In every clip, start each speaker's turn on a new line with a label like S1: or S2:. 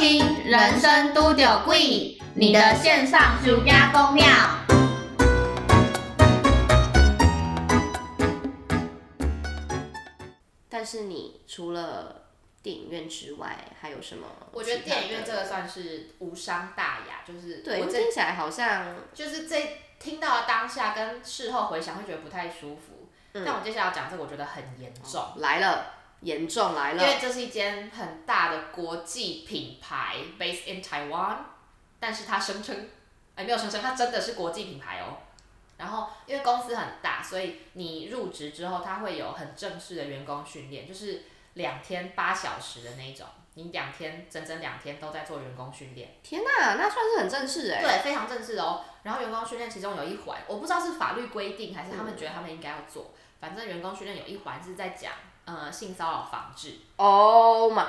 S1: 听《人生都有贵》，你的线上暑假公庙。
S2: 但是你除了电影院之外，还有什么？
S3: 我觉得电影院这个算是无伤大雅，就是
S2: 对，
S3: 我这
S2: 听起来好像
S3: 就是这听到当下跟事后回想会觉得不太舒服。
S2: 嗯
S3: 但我接下来要讲这个，我觉得很严重。
S2: 来了，严重来了
S3: 因为。这是一间很大的国际品牌，based in Taiwan，但是它声称，哎，没有声称，它真的是国际品牌哦。然后因为公司很大，所以你入职之后，它会有很正式的员工训练，就是两天八小时的那种，你两天整整两天都在做员工训练。
S2: 天哪，那算是很正式哎。
S3: 对，非常正式的哦。然后员工训练其中有一环，我不知道是法律规定还是他们觉得他们应该要做，反正员工训练有一环是在讲呃性骚扰防治。
S2: Oh my，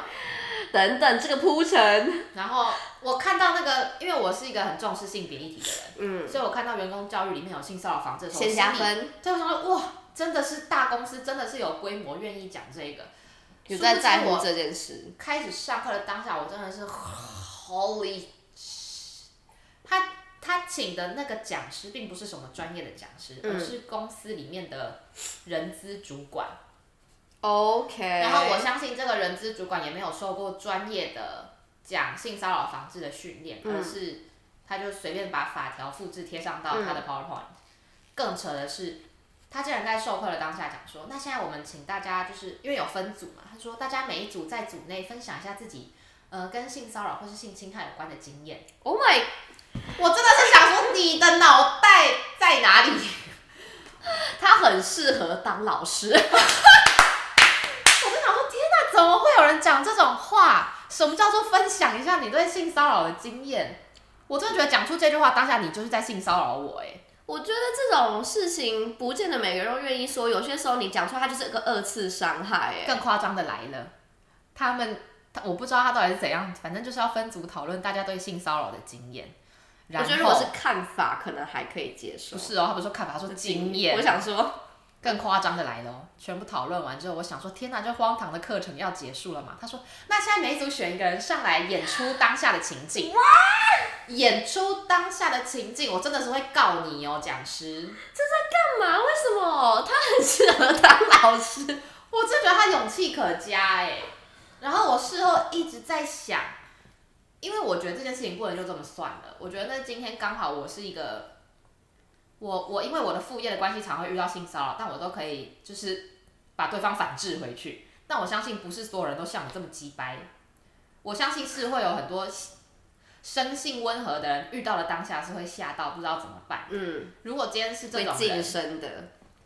S2: 等等，这个铺陈，
S3: 然后我看到那个，因为我是一个很重视性别议题的人，
S2: 嗯，
S3: 所以我看到员工教育里面有性骚扰防治的时候，
S2: 先加。分，
S3: 就，我想说哇，真的是大公司，真的是有规模，愿意讲这个。
S2: 有在在乎这件事。
S3: 开始上课的当下，我真的是 holy，他他请的那个讲师并不是什么专业的讲师，
S2: 嗯
S3: 而是公司里面的人资主管。
S2: OK。
S3: 然后我相信这个人资主管也没有受过专业的讲性骚扰防治的训练，
S2: 嗯
S3: 而是他就随便把法条复制贴上到他
S2: 嗯
S3: 的 PowerPoint。更扯的是，他竟然在授课的当下讲说，那现在我们请大家就是因为有分组嘛，他说大家每一组在组内分享一下自己呃跟性骚扰或是性侵害有关的经验。
S2: Oh my，
S3: 我真的是想说，你的脑袋在哪里？
S2: 他很适合当老师。
S3: 人讲这种话？什么叫做分享一下你对性骚扰的经验？我真的觉得讲出这句话当下，你就是在性骚扰我哎。
S2: 我觉得这种事情不见得每个人都愿意说，有些时候你讲出来，它就是一个二次伤害。哎，
S3: 更夸张的来了，他们他我不知道他到底是怎样，反正就是要分组讨论大家对性骚扰的经验。
S2: 我觉得如果是看法，可能还可以接受
S3: 不。是哦？他不是说看法，他说经验。
S2: 我想说，
S3: 更夸张的来了哦，全部讨论完之后，我想说，天哪，这荒唐的课程要结束了嘛？他说，那现在每一组选一个人上来演出当下的情境。哇！演出当下的情境，我真的是会告你哦，讲师。
S2: 这在干嘛？为什么？他很适合当老师。
S3: 我真觉得他勇气可嘉哎。然后我事后一直在想，因为我觉得这件事情不能就这么算了。我觉得那今天刚好我是一个，我我因为我的副业的关系，常会遇到性骚扰，但我都可以就是把对方反制回去。但我相信不是所有人都像我这么鸡掰，我相信是会有很多生性温和的人遇到了当下是会吓到，不知道怎么办。
S2: 嗯，
S3: 如果今天是这种人
S2: 晋，升的。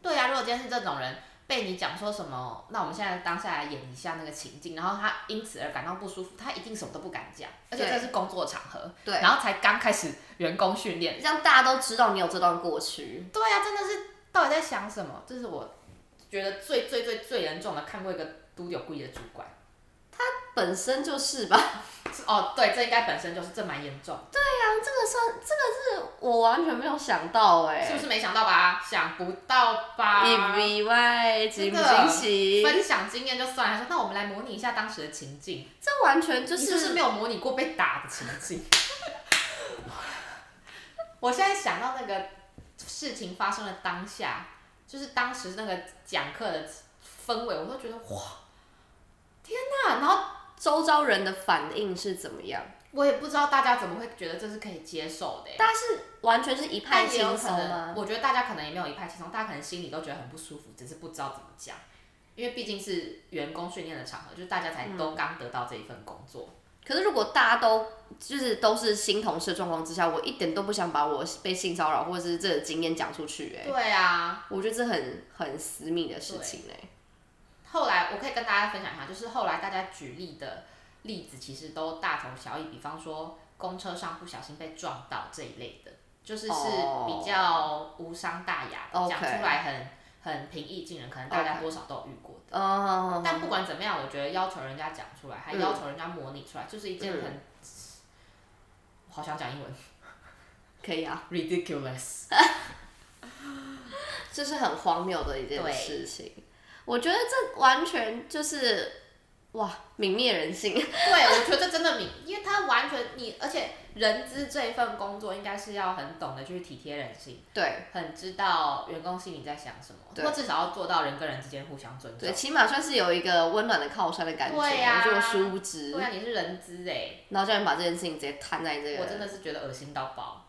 S3: 对啊，如果今天是这种人被你讲说什么，那我们现在当下来演一下那个情境，然后他因此而感到不舒服，他一定什么都不敢讲，而且这是工作场合，
S2: 对
S3: 然后才刚开始员工训练，
S2: 让大家都知道你有这段过去。
S3: 对啊，真的是到底在想什么？这是我觉得最最最最严重的看过一个都有故意的主管。
S2: 本身就是吧？
S3: 哦，对，这应该本身就是这蛮严重，
S2: 对呀、这个算这个是我完全没有想到哎、
S3: 是不是没想到吧？想不到吧？
S2: 意外，惊不惊喜？
S3: 分享经验就算了，说那我们来模拟一下当时的情境。
S2: 这完全就
S3: 你是不是没有模拟过被打的情境？我现在想到那个事情发生的当下，就是当时那个讲课的氛围，我都觉得哇，天哪！然后
S2: 周遭人的反应是怎么样？
S3: 我也不知道大家怎么会觉得这是可以接受的欸。
S2: 大家是完全是一派
S3: 但也有
S2: 轻松
S3: 可能，
S2: 吗？
S3: 我觉得大家可能也没有一派轻松，大家可能心里都觉得很不舒服，只是不知道怎么讲。因为毕竟是员工训练的场合，就是大家才都刚得到这一份工作。
S2: 可是如果大家都就是都是新同事的状况之下，我一点都不想把我被性骚扰或者是这个经验讲出去、哎，
S3: 对啊，
S2: 我觉得这很很私密的事情、哎，
S3: 后来我可以跟大家分享一下，就是后来大家举例的例子，其实都大同小异。比方说，公车上不小心被撞到这一类的，就是是
S2: 哦
S3: 比较无伤大雅讲、出来很很平易近人，可能大家多少都有遇过的。
S2: 哦，
S3: 但不管怎么样，我觉得要求人家讲出来，还
S2: 嗯
S3: 要求人家模拟出来，就是一件
S2: 嗯
S3: 很……好想讲英文
S2: 可以啊
S3: ，，ridiculous。
S2: 这是很荒谬的一件事情。我觉得这完全就是哇，泯灭人性。
S3: 对，我觉得真的泯，因为他完全你，而且人资这一份工作应该是要很懂得去体贴人性，
S2: 对
S3: 很知道员工心里在想什么，
S2: 对
S3: 或至少要做到人跟人之间互相尊重
S2: 对，。起码算是有一个温暖的靠山的感觉。
S3: 对呀
S2: 结果殊不知，
S3: 对啊，你是人资哎，
S2: 然后叫人把这件事情直接摊在这个，
S3: 我真的是觉得恶心到爆。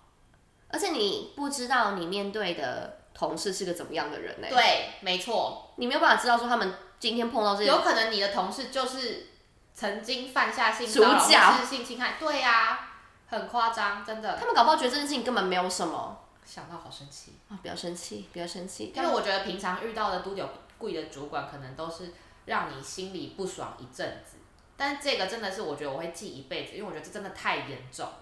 S2: 而且你不知道你面对的同事是个怎么样的人呢、
S3: 对，没错，
S2: 你没有办法知道说他们今天碰到这些
S3: 有可能你的同事就是曾经犯下性骚扰
S2: 主角
S3: 或是性侵害，对呀、很夸张，真的。
S2: 他们搞不好觉得这件事情根本没有什么
S3: 想到好生气，
S2: 啊！不要生气，不要生气。
S3: 因为我觉得平常遇到的都有贵的主管，可能都是让你心里不爽一阵子，但这个真的是我觉得我会记一辈子，因为我觉得这真的太严重了。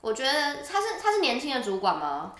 S2: 我觉得他是他是年轻的主管吗？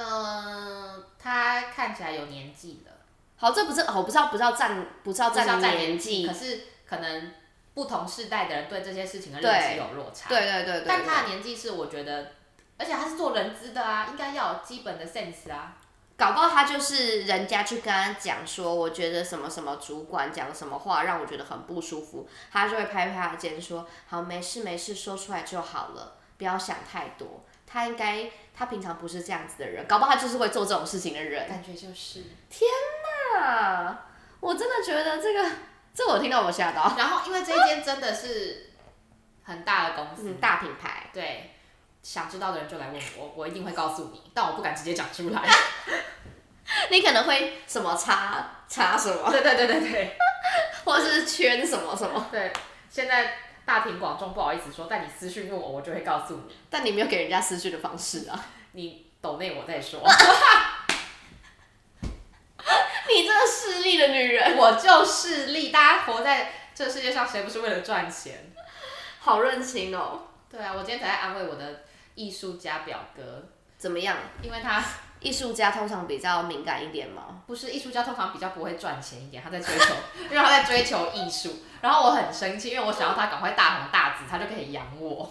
S3: 嗯，他看起来有年纪了，
S2: 好，这不是哦，不知道不知道占不是要
S3: 不是要
S2: 占
S3: 占
S2: 年纪
S3: 可，是可能不同世代的人对这些事情的认知有落差。
S2: 对对对对。
S3: 但他的年纪是我觉得，而且他是做人资的啊，应该要有基本的 sense 啊。
S2: 搞不好他就是人家去跟他讲说，我觉得什么什么主管讲什么话让我觉得很不舒服，他就会拍拍他的肩说，好，没事没事，说出来就好了，不要想太多。他应该，他平常不是这样子的人，搞不好他就是会做这种事情的人。
S3: 感觉就是，
S2: 天哪，我真的觉得这个，这我听到我吓到。
S3: 然后因为这一间真的是很大的公司，
S2: 嗯，大品牌，
S3: 对，想知道的人就来问我，我一定会告诉你，但我不敢直接讲出来。
S2: 你可能会什么插插什么，
S3: 对对对对对
S2: 或者是圈什么什么，
S3: 对，现在大庭广众不好意思说，但你私讯问我，我就会告诉你，
S2: 但你没有给人家私讯的方式啊。
S3: 你抖内我再说。
S2: 你这个势利的女人，
S3: 我就势利，大家活在这个世界上，谁不是为了赚钱？
S2: 好认清哦。
S3: 对啊，我今天才在安慰我的艺术家表哥，
S2: 怎么样？
S3: 因为他
S2: 艺术家通常比较敏感一点吗？
S3: 不是艺术家，通常比较不会赚钱一点，他在追求，因为他在追求艺术。然后我很生气，因为我想要他赶快大红大紫，他就可以养我。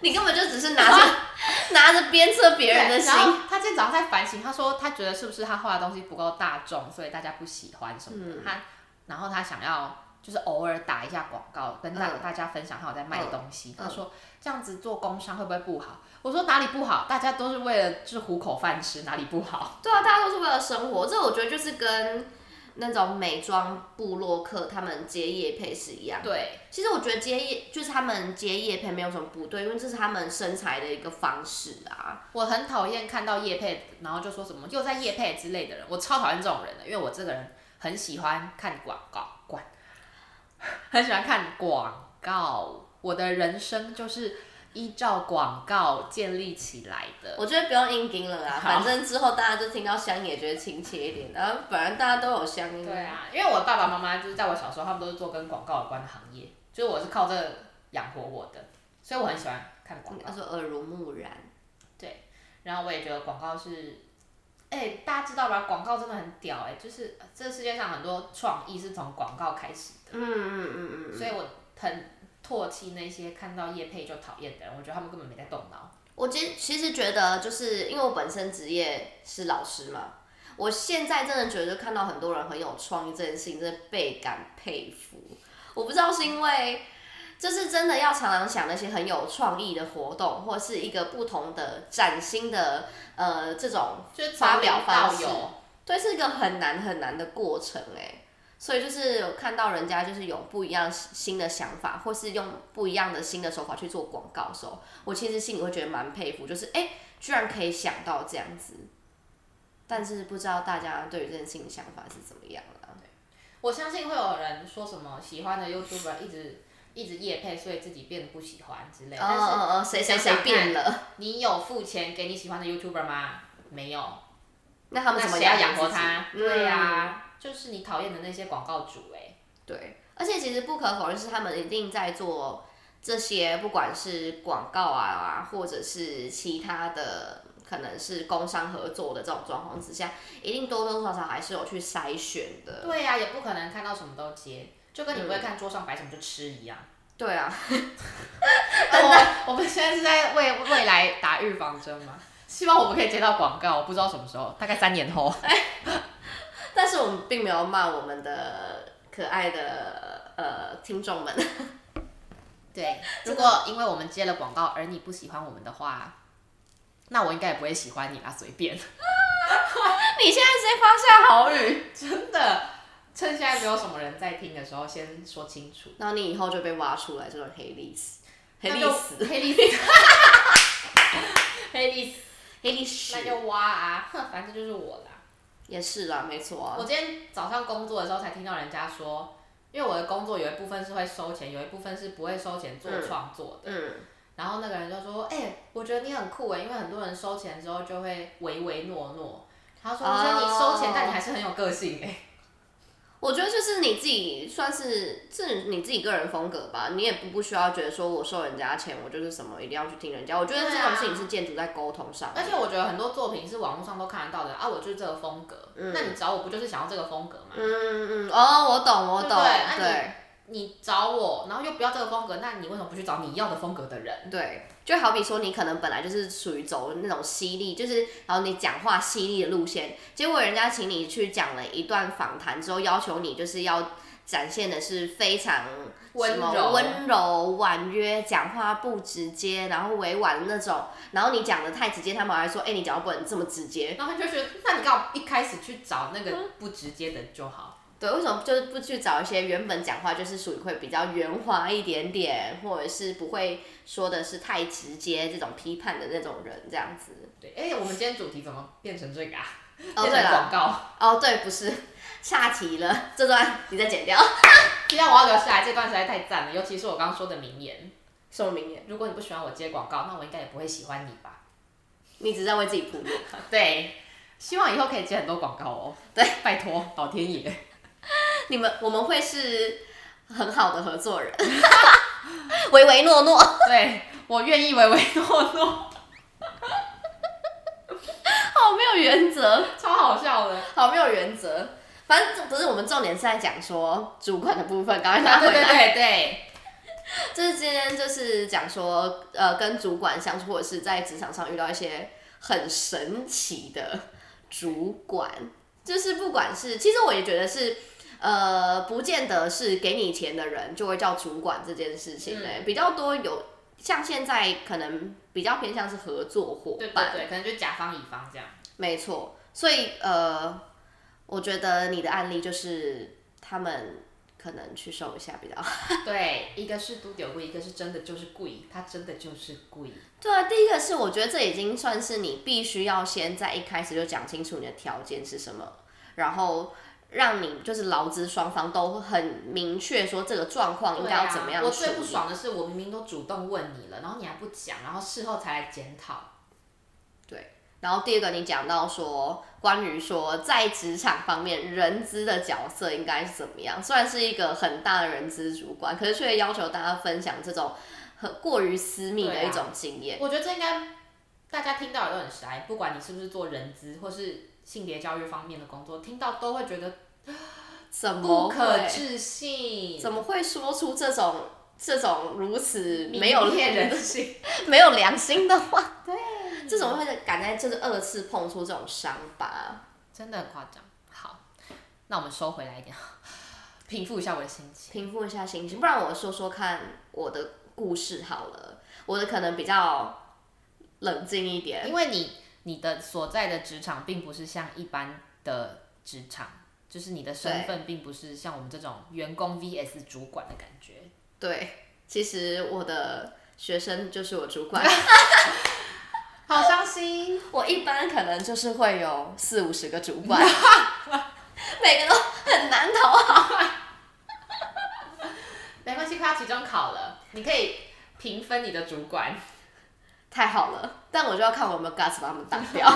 S2: 你根本就只是拿着 拿着鞭策别人的心。
S3: 他今天早上在反省，他说他觉得是不是他画的东西不够大众，所以大家不喜欢什么的。他然后他想要就是偶尔打一下广告，跟大
S2: 嗯
S3: 大家分享他有在卖东西。
S2: 嗯
S3: 他说这样子做工商会不会不好？我说哪里不好？大家都是为了就是糊口饭吃，哪里不好？
S2: 对啊，大家都是为了生活，这我觉得就是跟那种美妆部落客他们接业配是一样。
S3: 对，
S2: 其实我觉得接业就是他们接业配没有什么不对，因为这是他们身材的一个方式啊。
S3: 我很讨厌看到叶配，然后就说什么又在叶配之类的人，我超讨厌这种人的，因为我这个人很喜欢看广告，管，很喜欢看广告，我的人生就是依照广告建立起来的。
S2: 我觉得不用硬盯了啦，反正之后大家就听到香也觉得亲切一点，然后反正大家都有香。
S3: 对啊，因为我爸爸妈妈就是在我小时候，他们都是做跟广告有关的行业，就是我是靠这个养活我的，所以我很喜欢看广告
S2: 他。说耳濡目染，对
S3: 然后我也觉得广告是，哎、大家知道吧？广告真的很屌哎、就是呃这个世界上很多创意是从广告开始的，
S2: 嗯嗯嗯嗯，
S3: 所以我很唾弃那些看到叶配就讨厌的人，我觉得他们根本没在动脑。
S2: 我其实其实觉得，就是因为我本身职业是老师嘛，我现在真的觉得看到很多人很有创意这件事情，真的倍感佩服。我不知道是因为，就是真的要常常想那些很有创意的活动，或是一个不同的崭新的呃这种
S3: 就是
S2: 发表方式对，是一个很难很难的过程哎。所以就是有看到人家就是有不一样新的想法，或是用不一样的新的手法去做广告的时候，我其实心里会觉得蛮佩服，就是哎、诶居然可以想到这样子。但是不知道大家对于这件事情的想法是怎么样啦？
S3: 我相信会有人说什么喜欢的 YouTuber 一直一直夜配，所以自己变得不喜欢之类的。
S2: 哦哦哦，谁谁谁变了？
S3: 你有付钱给你喜欢的 YouTuber 吗？没有。
S2: 那他们怎么
S3: 那谁要
S2: 养活
S3: 他？对呀、
S2: 嗯
S3: 就是你讨厌的那些广告主哎、
S2: 对，而且其实不可否认是他们一定在做这些，不管是广告啊，或者是其他的，可能是工商合作的这种状况之下，一定多多少少还是有去筛选的。
S3: 对呀、也不可能看到什么都接，就跟你不会看桌上摆什么就吃一样。
S2: 对啊，
S3: 我我们现在是在为未来打预防针吗？希望我们可以接到广告，我不知道什么时候，大概三年后。
S2: 但是我们并没有骂我们的可爱的呃听众们。
S3: 对，如果因为我们接了广告而你不喜欢我们的话，那我应该也不会喜欢你啦，随便。
S2: 你现在直接发下好语，
S3: 真的，趁现在没有什么人在听的时候，先说清楚。
S2: 然后你以后就被挖出来这种黑历史、黑历史、
S3: 黑历史，黑历史，
S2: 黑历史
S3: 那，就挖啊，哼，反正就是我啦。
S2: 也是啦，没错啊
S3: 我。今天早上工作的时候才听到人家说，因为我的工作有一部分是会收钱，有一部分是不会收钱做创作的。
S2: 嗯，
S3: 然后那个人就说：“哎、我觉得你很酷哎，因为很多人收钱之后就会唯唯诺诺。”他说：“我觉得你收钱，
S2: 哦
S3: 但你还是很有个性哎。
S2: 我觉得就是你自己算是是你自己个人风格吧，你也不不需要觉得说我收人家钱，我就是什么一定要去听人家。我觉得这种事情是建筑在沟通上面。
S3: 而且我觉得很多作品是网络上都看得到的啊，我就是这个风格。那你找我不就是想要这个风格吗？
S2: 嗯嗯，哦，我懂，我懂，
S3: 对你找我，然后又不要这个风格，那你为什么不去找你要的风格的人？
S2: 对，就好比说你可能本来就是属于走那种犀利，就是然后你讲话犀利的路线，结果人家请你去讲了一段访谈之后，要求你就是要展现的是非常
S3: 温柔
S2: 温柔、婉约，讲话不直接，然后委婉的那种，然后你讲的太直接，他们还说，哎、你讲话不能这么直接。
S3: 然后他就觉得，那你刚好一开始去找那个不直接的就好？
S2: 对，为什么就是不去找一些原本讲话就是属于会比较圆滑一点点，或者是不会说的是太直接这种批判的那种人这样子？
S3: 对，哎、我们今天主题怎么变成这个啊？
S2: 哦，
S3: 变
S2: 对了，
S3: 广告。
S2: 哦，对，不是，下题了，这段你再剪掉。
S3: 这样我要留下来，这段实在太赞了，尤其是我刚刚说的名言。
S2: 什么名言？
S3: 如果你不喜欢我接广告，那我应该也不会喜欢你吧？
S2: 你只是在为自己铺路。
S3: 对，希望以后可以接很多广告哦。
S2: 对，
S3: 拜托老天爷。
S2: 你们我们会是很好的合作人，唯唯诺诺。
S3: 对我愿意唯唯诺诺，
S2: 好没有原则，
S3: 超好笑的。
S2: 好没有原则。反正不是我们重点是在讲说主管的部分，赶快拿回
S3: 对
S2: 来。
S3: 对对对，
S2: 就是今天就是讲说，呃，跟主管相处，或者是在职场上遇到一些很神奇的主管，就是不管是，其实我也觉得是，呃，不见得是给你钱的人就会叫主管这件事情呢、比较多有像现在可能比较偏向是合作伙伴，
S3: 对对对，可能就甲方乙方这样。
S2: 没错，所以呃，我觉得你的案例就是他们可能去收一下比较好。
S3: 对，一个是都丢贵，一个是真的就是贵，他真的就是贵。
S2: 对啊，第一个是我觉得这已经算是你必须要先在一开始就讲清楚你的条件是什么，然后让你就是劳资双方都很明确说这个状况应该要怎么样？
S3: 我。最不爽的是，我明明都主动问你了，然后你还不讲，然后事后才来检讨。
S2: 对然后第二个你讲到说关于说在职场方面人资的角色应该是怎么样，虽然是一个很大的人资主管，可是却要求大家分享这种很过于私密的一种经验。
S3: 我觉得这应该大家听到也都很傻，不管你是不是做人资或是性别教育方面的工作，听到都会觉得
S2: 怎么
S3: 不可置信，
S2: 怎么会说出这种这种如此没有
S3: 骗人心？
S2: 没有良心的话，对，这种会敢在就是二次碰出这种伤疤。
S3: 真的很夸张。好，那我们收回来一点，平复一下我的心情。
S2: 平复一下心情，不然我说说看我的故事好了。我的可能比较冷静一点，
S3: 因为你你的所在的职场并不是像一般的职场，就是你的身份并不是像我们这种员工 VS 主管的感觉。
S2: 对，其实我的学生就是我主管，
S3: 好伤心。
S2: 我一般可能就是会有四五十个主管，每个都很难讨好。
S3: 没关系，快要期中考了，你可以平分你的主管。
S2: 太好了，但我就要看我有没有 guts 把他们挡掉。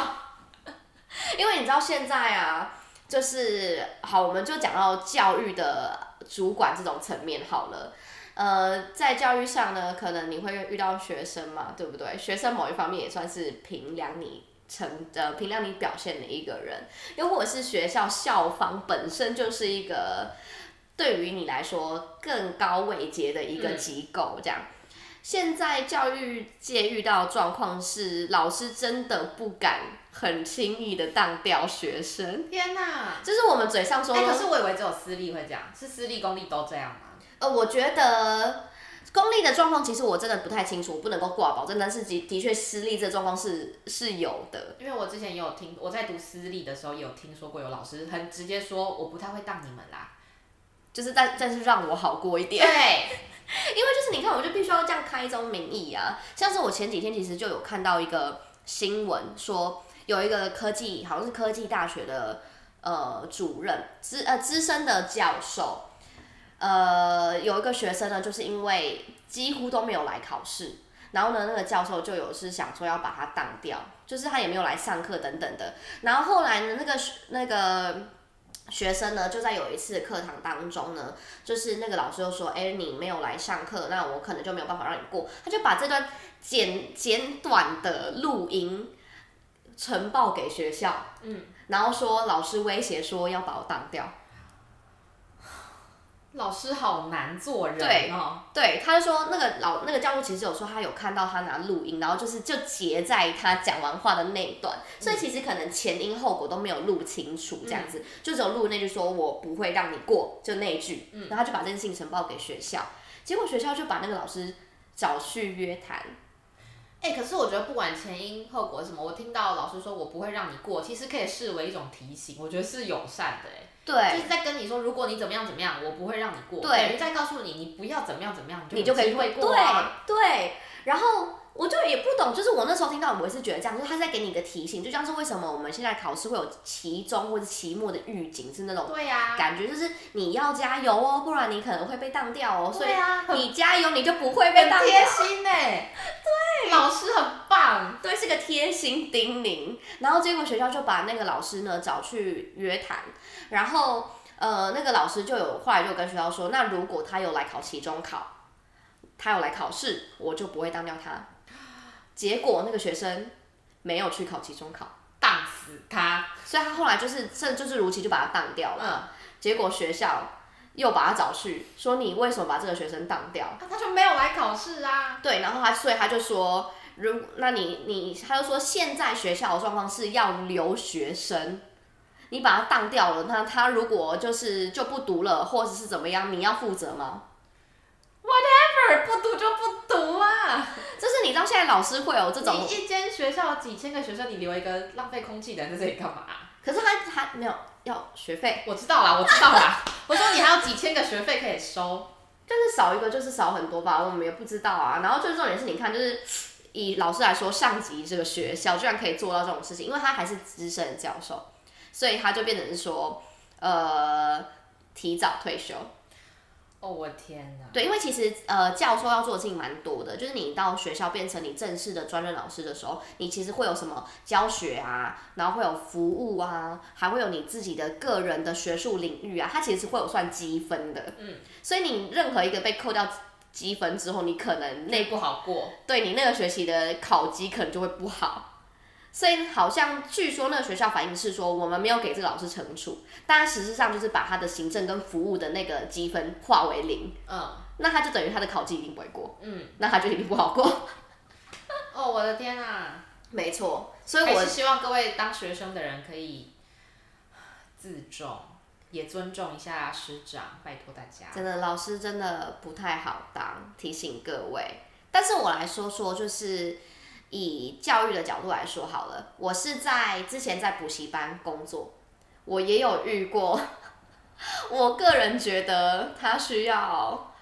S2: 因为你知道现在啊，就是好，我们就讲到教育的主管这种层面好了。呃，在教育上呢，可能你会遇到学生嘛，对不对？学生某一方面也算是评量你成呃评量你表现的一个人，又或者是学校校方本身就是一个对于你来说更高位阶的一个机构，这样。现在教育界遇到的状况是，老师真的不敢很轻易的当掉学生，
S3: 天哪！
S2: 就是我们嘴上说，
S3: 哎、可是我以为只有私立会这样，是私立公立都这样吗？
S2: 呃，我觉得公立的状况其实我真的不太清楚，我不能够挂保证，但是的的确私立这个状况是是有的。
S3: 因为我之前也有听，我在读私立的时候也有听说过有老师很直接说，我不太会当你们啦。
S2: 就是但但是让我好过一点，
S3: 对，
S2: 因为就是你看，我就必须要这样开宗明义啊。像是我前几天其实就有看到一个新闻，说有一个科技好像是科技大学的呃主任资呃资深的教授，呃有一个学生呢，就是因为几乎都没有来考试，然后呢那个教授就有是想说要把他当掉，就是他也没有来上课等等的。然后后来呢那个那个。学生呢，就在有一次课堂当中呢，就是那个老师就说：“哎、你没有来上课，那我可能就没有办法让你过。”他就把这段简简短的录音呈报给学校，
S3: 嗯，
S2: 然后说老师威胁说要把我当掉。
S3: 老师好难做人
S2: 对
S3: 哦。
S2: 对，他就说那个老那个教授其实有说他有看到他拿录音，然后就是就截在他讲完话的那一段，所以其实可能前因后果都没有录清楚，这样子、就只有录那句说我不会让你过，就那一句，然后他就把这件事情呈报给学校，结果学校就把那个老师找去约谈，
S3: 哎、可是我觉得不管前因后果什么，我听到老师说我不会让你过，其实可以视为一种提醒，我觉得是友善的哎。就，是在跟你说，如果你怎么样怎么样，我不会让你过。
S2: 对
S3: 等于在告诉你，你不要怎么样怎么样，
S2: 你就可以
S3: 会过啊。
S2: 对对，然后我就也不懂，就是我那时候听到，我也是觉得这样，就是他在给你一个提醒，就像是为什么我们现在考试会有期中或者期末的预警，是那种
S3: 对呀、
S2: 感觉，就是你要加油哦，不然你可能会被当掉哦，所以你加油，你就不会被当
S3: 很贴
S2: 掉。
S3: 心哎。对，老师很棒。
S2: 对，是个贴心叮咛。然后结果学校就把那个老师呢找去约谈，然后呃那个老师就有后来就跟学校说，那如果他有来考期中考，他有来考试，我就不会当掉他。结果那个学生没有去考期中考，
S3: 当死他。
S2: 所以他后来就是甚至就是如期就把他当掉了。
S3: 嗯，
S2: 结果学校又把他找去，说你为什么把这个学生当掉？
S3: 啊他就没有来考试啊。
S2: 对，然后他所以他就说，如那你你他就说现在学校的状况是要留学生，你把他当掉了，那他如果就是就不读了，或者是怎么样，你要负责吗
S3: ？？Whatever，不读啊！
S2: 就是你知道现在老师会有这种
S3: 你，一间学校几千个学生，你留一个浪费空气的人在这里干嘛、
S2: 可是他他没有要学费，
S3: 我知道啦，我知道啦。我说你还有几千个学费可以收，
S2: 就是少一个就是少很多吧，我们也不知道啊。然后最重点是，你看就是。以老师来说，上级这个学校居然可以做到这种事情，因为他还是资深的教授，所以他就变成是说，呃，提早退休。
S3: 哦，我天哪！
S2: 对，因为其实呃，教授要做的事情蛮多的，就是你到学校变成你正式的专任老师的时候，你其实会有什么教学啊，然后会有服务啊，还会有你自己的个人的学术领域啊，它其实是会有算积分的。
S3: 嗯，
S2: 所以你任何一个被扣掉积分之后，你可能
S3: 那
S2: 那
S3: 不好过。
S2: 对你那个学期的考级可能就会不好。所以好像据说那个学校反映是说，我们没有给这个老师惩处，但实质上就是把他的行政跟服务的那个积分化为零。
S3: 嗯
S2: 那他就等于他的考绩一定不会过，
S3: 嗯。
S2: 那他就一定不好过。
S3: 哦，我的天啊！
S2: 没错，所以我
S3: 是希望各位当学生的人可以自重，也尊重一下师长，拜托大家。
S2: 真的老师真的不太好当，提醒各位。但是我来说说，就是以教育的角度来说好了，我是在之前在补习班工作，我也有遇过，我个人觉得他需要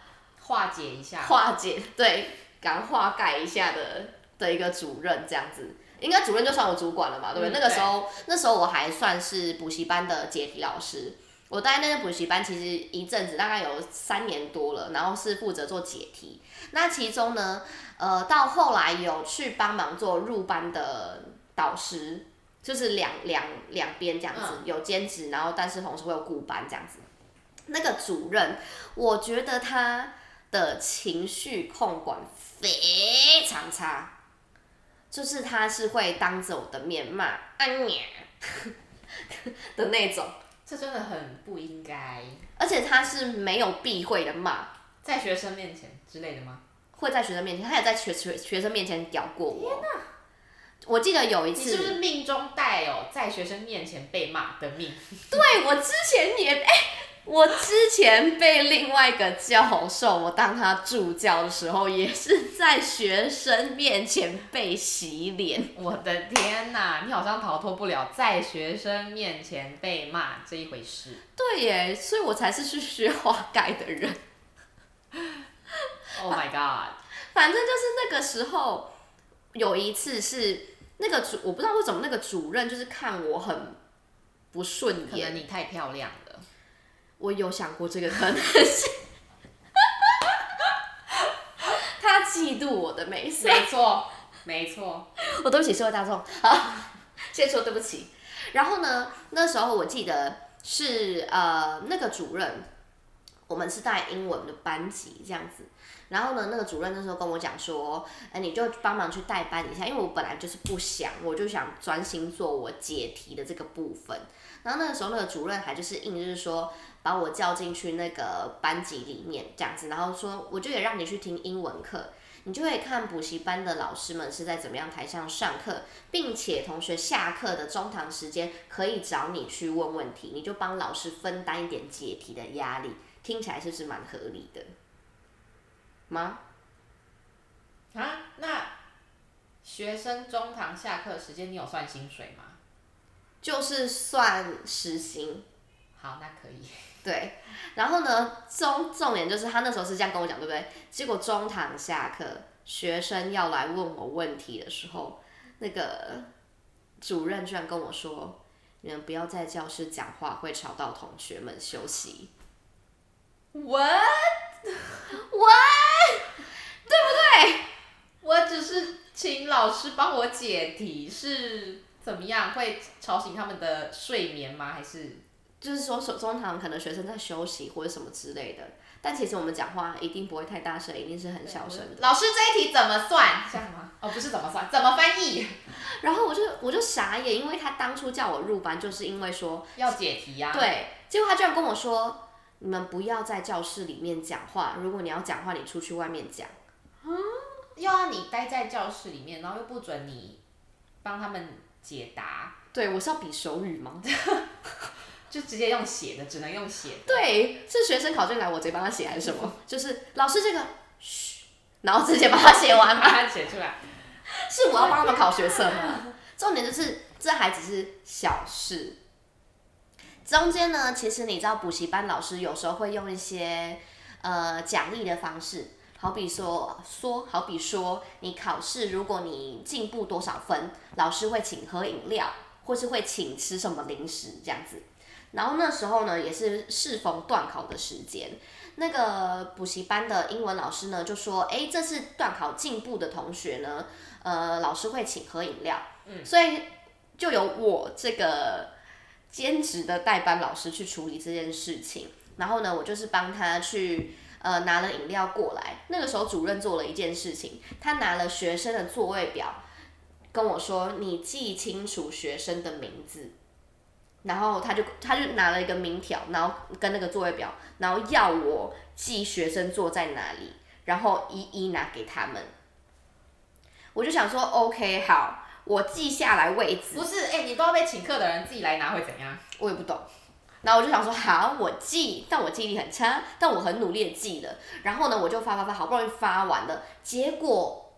S3: 化解一下。
S2: 化解，对，敢化改一下的的一个主任这样子。应该主任就算我主管了嘛，对不对？
S3: 嗯
S2: 那个时候，那时候我还算是补习班的解题老师。我待那个补习班其实一阵子，大概有三年多了，然后是负责做解题。那其中呢，呃，到后来有去帮忙做入班的导师，就是两两两边这样子，
S3: 嗯。
S2: 有兼职，然后但是同时会有顾班这样子。那个主任，我觉得他的情绪控管非常差，就是他是会当着我的面骂“啊你” 的那种，
S3: 这真的很不应该，
S2: 而且他是没有避讳的骂，
S3: 在学生面前之类的吗？
S2: 会在学生面前，他也在学学学生面前屌过我。我记得有一次，
S3: 你是不是命中带有在学生面前被骂的命？
S2: 对我之前也哎、我之前被另外一个教授，我当他助教的时候，也是在学生面前被洗脸。
S3: 我的天哪，你好像逃脱不了在学生面前被骂这一回事。
S2: 对耶，所以我才是去学花盖的人。
S3: Oh my god！
S2: 反正就是那个时候，有一次是那个主，我不知道为什么那个主任就是看我很不顺
S3: 可能
S2: 眼，
S3: 你太漂亮了。
S2: 我有想过这个可能性。他嫉妒我的美色，
S3: 没错，没错。
S2: 我对不起社会大众，好，先说对不起。然后呢，那时候我记得是呃那个主任，我们是带英文的班级这样子。然后呢，那个主任那时候跟我讲说，哎，你就帮忙去代班一下，因为我本来就是不想，我就想专心做我解题的这个部分。然后那个时候，那个主任还就是硬就是说把我叫进去那个班级里面这样子，然后说我就也让你去听英文课，你就会看补习班的老师们是在怎么样台上上课，并且同学下课的中堂时间可以找你去问问题，你就帮老师分担一点解题的压力，听起来是不是蛮合理的？吗？
S3: 啊，那学生中堂下课时间你有算薪水吗？
S2: 就是算时薪，
S3: 好，那可以。
S2: 对。然后呢，重重点就是他那时候是这样跟我讲，对不对？结果中堂下课，学生要来问我问题的时候，那个主任居然跟我说：“你们不要在教室讲话，会吵到同学们休息。
S3: What？”
S2: 对不对？
S3: 我只是请老师帮我解题，是怎么样？会吵醒他们的睡眠吗？还是？
S2: 就是说，手中堂可能学生在休息或者什么之类的，但其实我们讲话一定不会太大声，一定是很小声的。
S3: 老师这一题怎么算？这样吗？哦，不是怎么算，怎么翻译？
S2: 然后我就我就傻眼，因为他当初叫我入班，就是因为说
S3: 要解题呀、啊。。
S2: 对，结果他居然跟我说，你们不要在教室里面讲话，如果你要讲话，你出去外面讲。
S3: 又要你待在教室里面，然后又不准你帮他们解答，
S2: 对，我是要比手语吗？
S3: 就直接用写的，只能用写的。
S2: 对，是学生考卷来我直接帮他写还是什么？就是老师这个，嘘，然后直接把它写完
S3: 把
S2: 吗？
S3: 它写出来。
S2: 是我要帮他们考学生吗？重点就是这还只是小事。中间呢，其实你知道补习班老师有时候会用一些呃奖励的方式，好比说说，好比说你考试如果你进步多少分，老师会请喝饮料，或是会请吃什么零食这样子。然后那时候呢，也是适逢断考的时间，那个补习班的英文老师呢就说：“哎，这次断考进步的同学呢，呃，老师会请喝饮料。”嗯，所以就有我这个兼职的代班老师去处理这件事情。然后呢，我就是帮他去呃拿了饮料过来。那个时候主任做了一件事情，他拿了学生的座位表，跟我说：“你记清楚学生的名字。”然后他就他就拿了一个名条，然后跟那个座位表，然后要我记学生坐在哪里，然后一一拿给他们。我就想说，OK，好，我记下来位置。
S3: 不是，哎、你都要被请客的人自己来拿会怎样？
S2: 我也不懂。然后我就想说，好，我记，但我记忆力很差，但我很努力的记了。然后呢，我就发发发，好不容易发完了，结果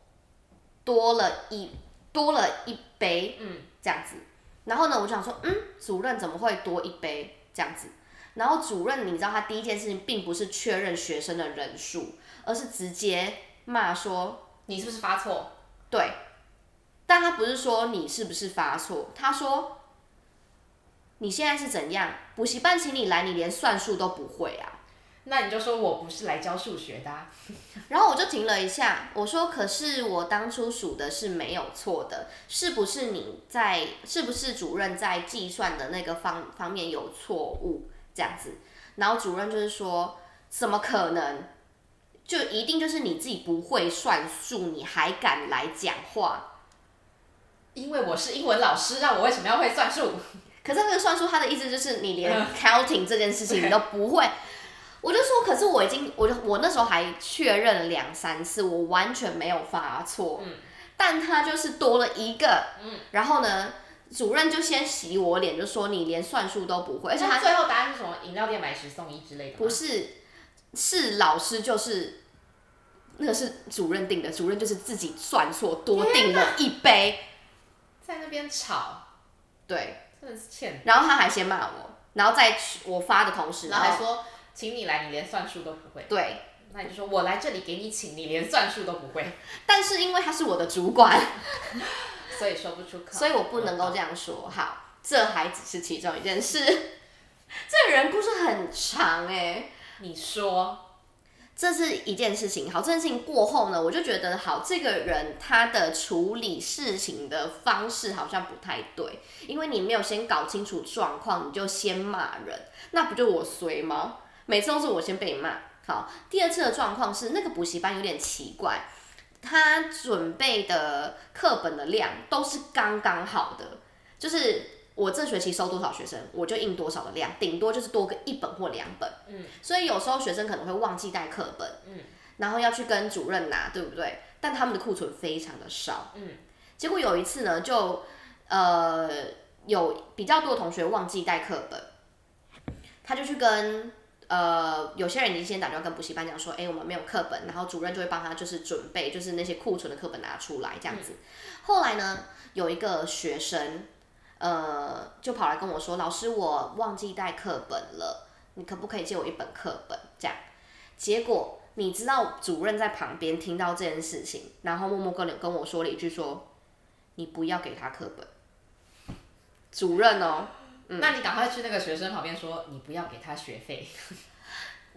S2: 多了一多了一杯，
S3: 嗯，
S2: 这样子。然后呢，我就想说，嗯，主任怎么会多一杯这样子？然后主任，你知道他第一件事情并不是确认学生的人数，而是直接骂说，
S3: 你是不是发错？
S2: 对，但他不是说你是不是发错，他说你现在是怎样？补习班请你来，你连算术都不会啊！
S3: 那你就说我不是来教数学的、啊。
S2: 然后我就停了一下，我说：“可是我当初数的是没有错的，是不是你在？是不是主任在计算的那个方方面有错误？这样子？”然后主任就是说：“怎么可能？就一定就是你自己不会算数，你还敢来讲话？
S3: 因为我是英文老师那，我为什么要会算数？
S2: 可是那个算术，他的意思就是你连 counting 这件事情你都不会。我就说，可是我已经，我就我那时候还确认了两三次，我完全没有发错。
S3: 嗯
S2: 但他就是多了一个，
S3: 嗯
S2: 然后呢，主任就先洗我脸，就说你连算术都不会，而且他
S3: 最后答案是什么？饮料店买十送一之类的吗？
S2: 不是，是老师就是那个是主任定的，主任就是自己算错多订了一杯，
S3: 在那边吵，
S2: 对，
S3: 真的是欠。
S2: 然后他还先骂我，然后在我发的同时，
S3: 然后还说，请你来，你连算术都不会。
S2: 对，
S3: 那你就说我来这里给你请，你连算术都不会，
S2: 但是因为他是我的主管，
S3: 所以说不出口。
S2: 所以我不能够这样说。好，这还只是其中一件事。这个人故事很长哎、
S3: 你说，
S2: 这是一件事情。好，这件事情过后呢，我就觉得好，这个人他的处理事情的方式好像不太对，因为你没有先搞清楚状况，你就先骂人，那不就我衰吗？每次都是我先被骂。好，第二次的状况是那个补习班有点奇怪，他准备的课本的量都是刚刚好的，就是我这学期收多少学生，我就印多少的量，顶多就是多个一本或两本。
S3: 嗯，
S2: 所以有时候学生可能会忘记带课本，嗯，然后要去跟主任拿，对不对？但他们的库存非常的少，
S3: 嗯，
S2: 结果有一次呢，就呃有比较多的同学忘记带课本，他就去跟。呃，有些人已经先打电话跟补习班讲说，哎、我们没有课本，然后主任就会帮他就是准备，就是那些库存的课本拿出来这样子。后来呢，有一个学生，呃，就跑来跟我说，老师，我忘记带课本了，你可不可以借我一本课本？这样，结果你知道主任在旁边听到这件事情，然后默默跟跟我说了一句说，你不要给他课本。主任哦，
S3: 那你赶快去那个学生旁边说，你不要给他学费。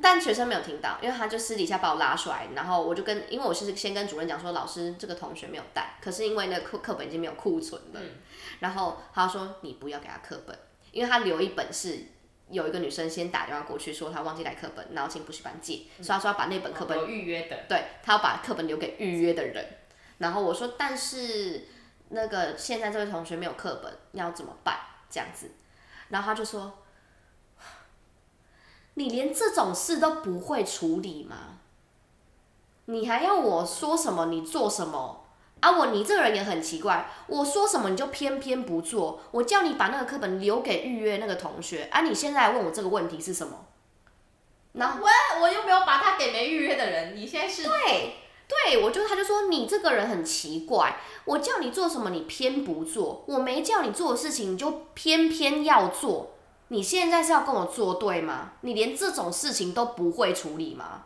S2: 但学生没有听到，因为他就私底下把我拉出来，然后我就跟，因为我是先跟主任讲说，老师这个同学没有带，可是因为那个课课本已经没有库存了，然后他说你不要给他课本，因为他留一本是有一个女生先打电话过去说她忘记带课本，然后请补习班借，所以他说要把那本课本
S3: 预约的，
S2: 对他要把课本留给预约的人。然后我说，但是那个现在这位同学没有课本，要怎么办？这样子，然后他就说，你连这种事都不会处理吗？你还要我说什么，你做什么？啊，我你这个人也很奇怪，我说什么你就偏偏不做，我叫你把那个课本留给预约那个同学，啊，你现在问我这个问题是什么？然后
S3: 喂，我又没有把他给没预约的人，你现在是
S2: 对，对，我就他就说你这个人很奇怪，我叫你做什么你偏不做，我没叫你做的事情你就偏偏要做，你现在是要跟我作对吗？你连这种事情都不会处理吗？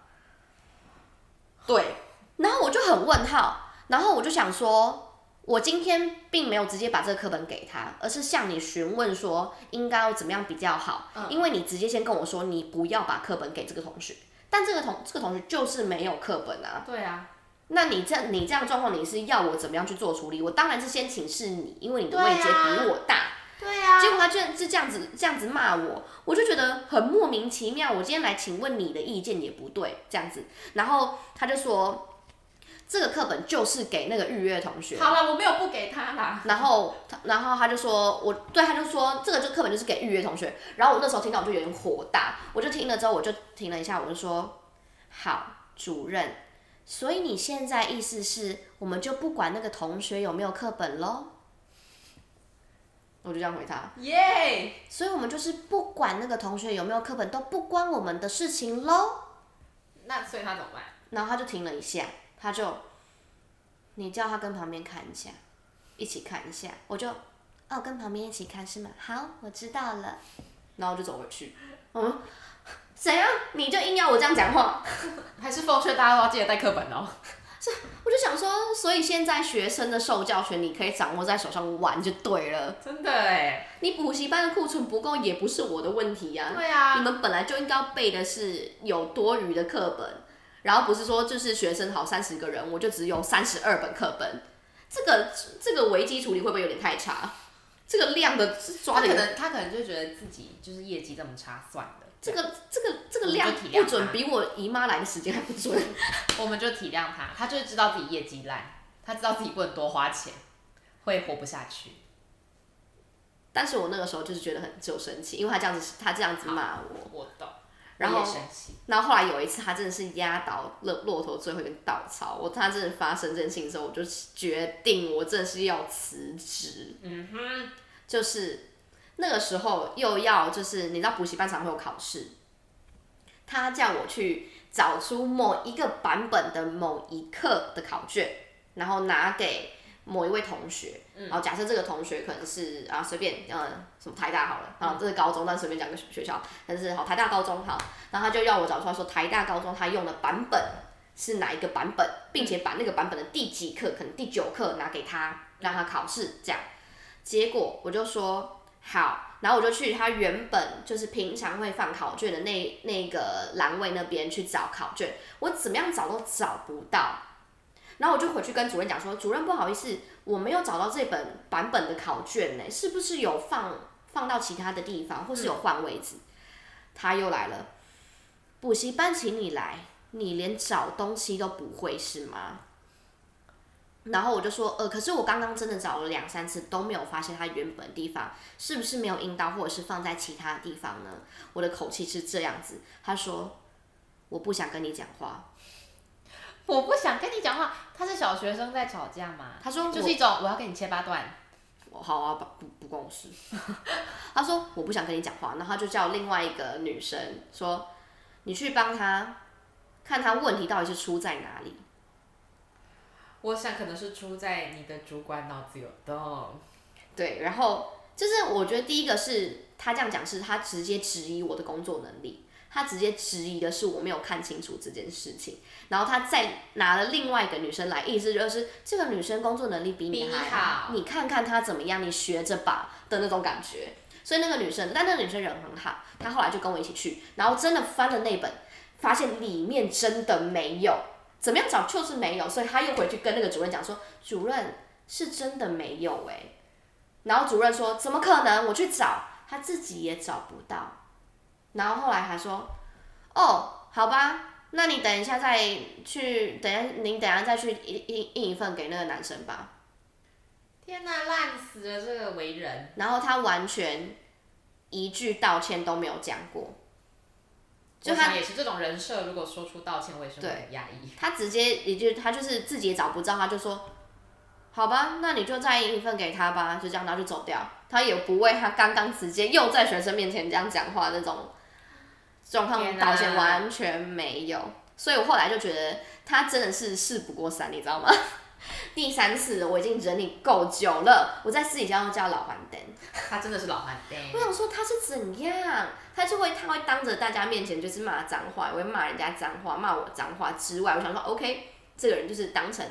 S2: 对，然后我就很问号，然后我就想说。我今天并没有直接把这个课本给他，而是向你询问说应该要怎么样比较好，因为你直接先跟我说你不要把课本给这个同学，但这个同这个同学就是没有课本啊，
S3: 对啊，
S2: 那你这你这样状况，你是要我怎么样去做处理？我当然是先请示你，因为你的位阶比我大。
S3: 对啊
S2: 结果他居然是这样子这样子骂我，我就觉得很莫名其妙。我今天来请问你的意见也不对，这样子。然后他就说，这个课本就是给那个预约同学。
S3: 好了，我没有不给他啦。
S2: 然后他，然后他就说，我对他就说，这个就课本就是给预约同学。然后我那时候听到我就有点火大，我就听了之后我就停了一下，我就说，好，主任，所以你现在意思是我们就不管那个同学有没有课本喽？我就这样回他，
S3: 耶、
S2: 所以我们就是不管那个同学有没有课本都不关我们的事情喽。
S3: 那所以他怎么办？
S2: 然后他就停了一下，他就，你叫他跟旁边看一下，一起看一下，我就，哦，跟旁边一起看是吗？好，我知道了，然后我就走回去，嗯，怎样？你就硬要我这样讲话？
S3: 还是奉劝大家都要记得带课本哦。
S2: 我就想说，所以现在学生的受教权你可以掌握在手上玩就对了，
S3: 真的哎。
S2: 你补习班的库存不够也不是我的问题呀、
S3: 对啊。
S2: 你们本来就应该要背的是有多余的课本，然后不是说就是学生好三十个人，我就只有三十二本课本，这个这个危机处理会不会有点太差？这个量的抓的有
S3: 能他可能就觉得自己就是业绩这么差，算了，
S2: 这个这个这个量不准，比我姨妈来的时间还不准。
S3: 我们就体谅他，他就是知道自己业绩烂，他知道自己不能多花钱，会活不下去。
S2: 但是我那个时候就是觉得很就生气，因为他这样子他这样子骂我，
S3: 我懂，
S2: 然后。然后后来有一次，他真的是压倒骆骆驼最后一根稻草。我他真的发生这件事情的时候，我就决定我真的是要辞职。
S3: 嗯哼，
S2: 就是那个时候又要就是你知道补习班常会有考试，他叫我去找出某一个版本的某一课的考卷，然后拿给某一位同学。然后假设这个同学可能是啊随便呃什么台大好了，然后这是高中，但随便讲个学校，但是好台大高中好，然后他就要我找出来说台大高中他用的版本是哪一个版本，并且把那个版本的第几课，可能第九课拿给他让他考试这样。结果我就说好，然后我就去他原本就是平常会放考卷的那那个栏位那边去找考卷，我怎么样找都找不到。然后我就回去跟主任讲说，主任不好意思，我没有找到这本版本的考卷呢，是不是有放放到其他的地方，或是有换位置？他又来了，补习班请你来，你连找东西都不会是吗？然后我就说，呃，可是我刚刚真的找了两三次都没有发现它原本的地方，是不是没有印到，或者是放在其他地方呢？我的口气是这样子。他说，我不想跟你讲话。
S3: 我不想跟你讲话。他是小学生在吵架嘛？
S2: 他说
S3: 就是一种我要跟你切八段。
S2: 我好啊，不不不关我事。他说我不想跟你讲话，然后他就叫另外一个女生说，你去帮他看他问题到底是出在哪里。
S3: 我想可能是出在你的主管脑子有洞。
S2: 对，然后就是我觉得第一个是他这样讲，是他直接质疑我的工作能力，他直接质疑的是我没有看清楚这件事情，然后他再拿了另外一个女生来，意思就是这个女生工作能力比你还
S3: 好
S2: 你看看她怎么样，你学着吧的那种感觉。所以那个女生，但那个女生人很好，她后来就跟我一起去，然后真的翻了那本，发现里面真的没有，怎么样找就是没有，所以他又回去跟那个主任讲说，主任是真的没有哎、然后主任说怎么可能？我去找，他自己也找不到。然后后来还说，哦，好吧，那你等一下再去，等一下您等一下再去印印印一份给那个男生吧。
S3: 天哪，烂死了这个为人。
S2: 然后他完全一句道歉都没有讲过，就他
S3: 也是这种人设，如果说出道歉，我也是会很压抑。
S2: 他直接也就，他就是自己也找不到，他就说，好吧，那你就再印一份给他吧，就这样，然后就走掉。他也不为他刚刚直接又在学生面前这样讲话那种状况道歉，完全没有。所以我后来就觉得他真的是事不过三，你知道吗？第三次了，我已经忍你够久了，我在私底下又叫老板灯。
S3: 他真的是老板蛋。
S2: 我想说他是怎样，他就会他会当着大家面前就是骂脏话，也会骂人家脏话，骂我脏话之外，我想说 OK，这个人就是当成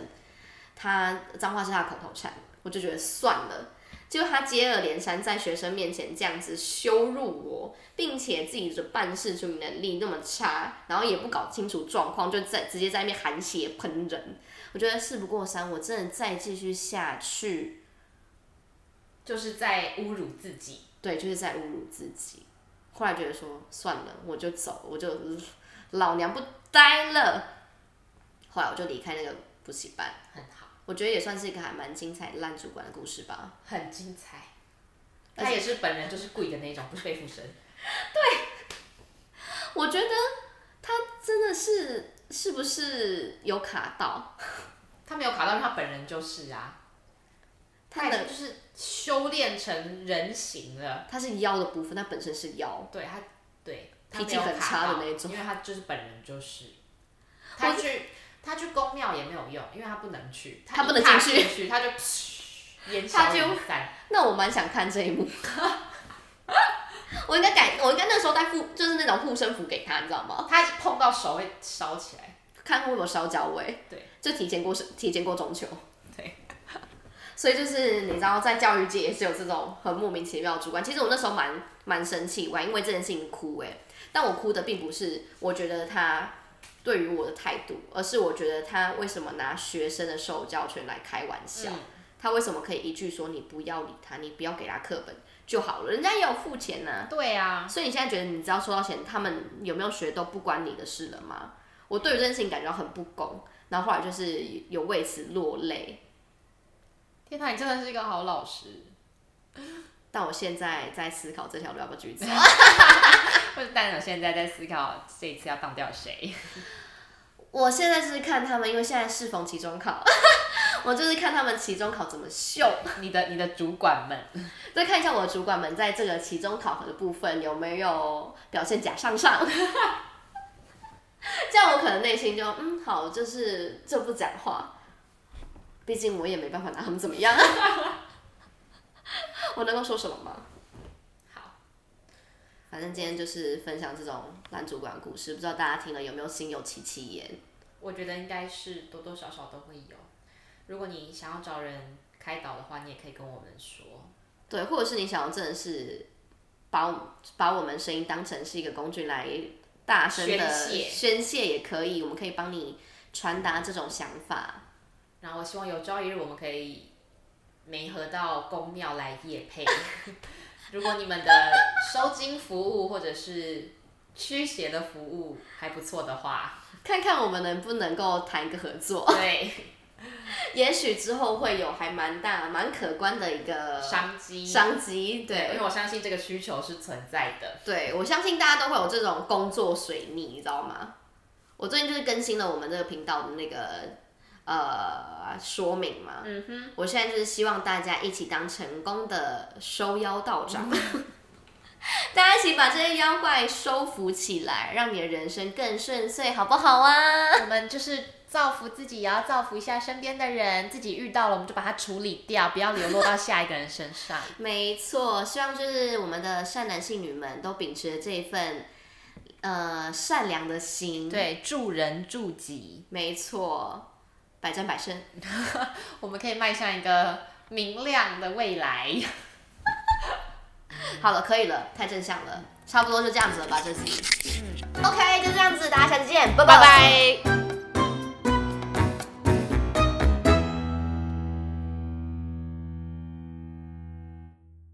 S2: 他脏话是他的口头禅，我就觉得算了。结果他接二连三在学生面前这样子羞辱我，并且自己的办事处理能力那么差，然后也不搞清楚状况，就在直接在那边含血喷人。我觉得事不过三，我真的再继续下去，
S3: 就是在侮辱自己。
S2: 对，就是在侮辱自己。后来觉得说算了，我就走，我就老娘不待了。后来我就离开那个补习班，
S3: 很好，
S2: 我觉得也算是一个还蛮精彩烂主管的故事吧。
S3: 很精彩。
S2: 而且
S3: 他也是本人就是贵的那种，不是被附身。
S2: 我觉得他真的是是不是有卡到？
S3: 他没有卡到，因为他本人就是啊，他
S2: 他的
S3: 就是修炼成人形了。
S2: 他是腰的部分，他本身是腰。
S3: 对他，对，他
S2: 脾气很差的那种
S3: 因为他就是本人就是。他去他去公庙也没有用，因为他不能去，
S2: 他不能进去，
S3: 他就烟消
S2: 他就
S3: 云散。
S2: 那我蛮想看这一幕。我应该改，我应该那时候带护，就是那种护身符给他，你知道吗？
S3: 他碰到手会烧起来。
S2: 看会不会有烧焦味。
S3: 对，
S2: 就提前过是提前过中秋。
S3: 对，
S2: 所以就是你知道，在教育界也是有这种很莫名其妙的主观。其实我那时候蛮蛮生气，我还因为这件事情哭哎、但我哭的并不是我觉得他对于我的态度，而是我觉得他为什么拿学生的受教权来开玩笑。
S3: 嗯
S2: 他为什么可以一句说你不要理他，你不要给他课本就好了？人家也有付钱呢、
S3: 对啊，
S2: 所以你现在觉得你只要收到钱，他们有没有学都不关你的事了吗？我对于这件事情感觉到很不公，然后后来就是有为此落泪。
S3: 天哪，你真的是一个好老师。
S2: 但我现在在思考这条路要不要继续走。
S3: 或者但我现在在思考这一次要放掉谁。
S2: 我现在就是看他们，因为现在适逢期中考，我就是看他们期中考怎么秀，
S3: 你的你的主管们，
S2: 再看一下我的主管们在这个期中考核的部分有没有表现假上上。这样我可能内心就嗯好，就是这不讲话，毕竟我也没办法拿他们怎么样。我能够说什么吗？
S3: 好，
S2: 反正今天就是分享这种男主管的故事，不知道大家听了有没有心有戚戚焉？
S3: 我觉得应该是多多少少都会有。如果你想要找人开导的话，你也可以跟我们说。
S2: 对，或者是你想要真的是把把我们声音当成是一个工具来大声的
S3: 宣泄
S2: 也可以，我们可以帮你传达这种想法。
S3: 然后我希望有朝一日我们可以没合到公庙来夜配。如果你们的收金服务或者是驱邪的服务还不错的话，
S2: 看看我们能不能够谈一个合作，
S3: 对
S2: 也许之后会有还蛮大、蛮可观的一个
S3: 商机，
S2: 商机。
S3: 对，因为我相信这个需求是存在的。
S2: 对，我相信大家都会有这种工作水逆，你知道吗？我最近就是更新了我们这个频道的那个呃说明嘛，
S3: 嗯哼，
S2: 我现在就是希望大家一起当成功的收妖道长，大家一起把这些妖怪收服起来，让你的人生更顺遂，好不好啊？
S3: 我们就是造福自己，也要造福一下身边的人。自己遇到了，我们就把它处理掉，不要流落到下一个人身上。
S2: 没错，希望就是我们的善男信女们都秉持着这一份呃善良的心，，
S3: 对，助人助己，
S2: 没错，百战百胜。
S3: 我们可以迈向一个明亮的未来。
S2: 好了，可以了，太正向了，差不多就这样子了吧，这集。嗯，OK，就这样子，大家下次见，拜
S3: 拜
S2: 拜。
S3: 拜。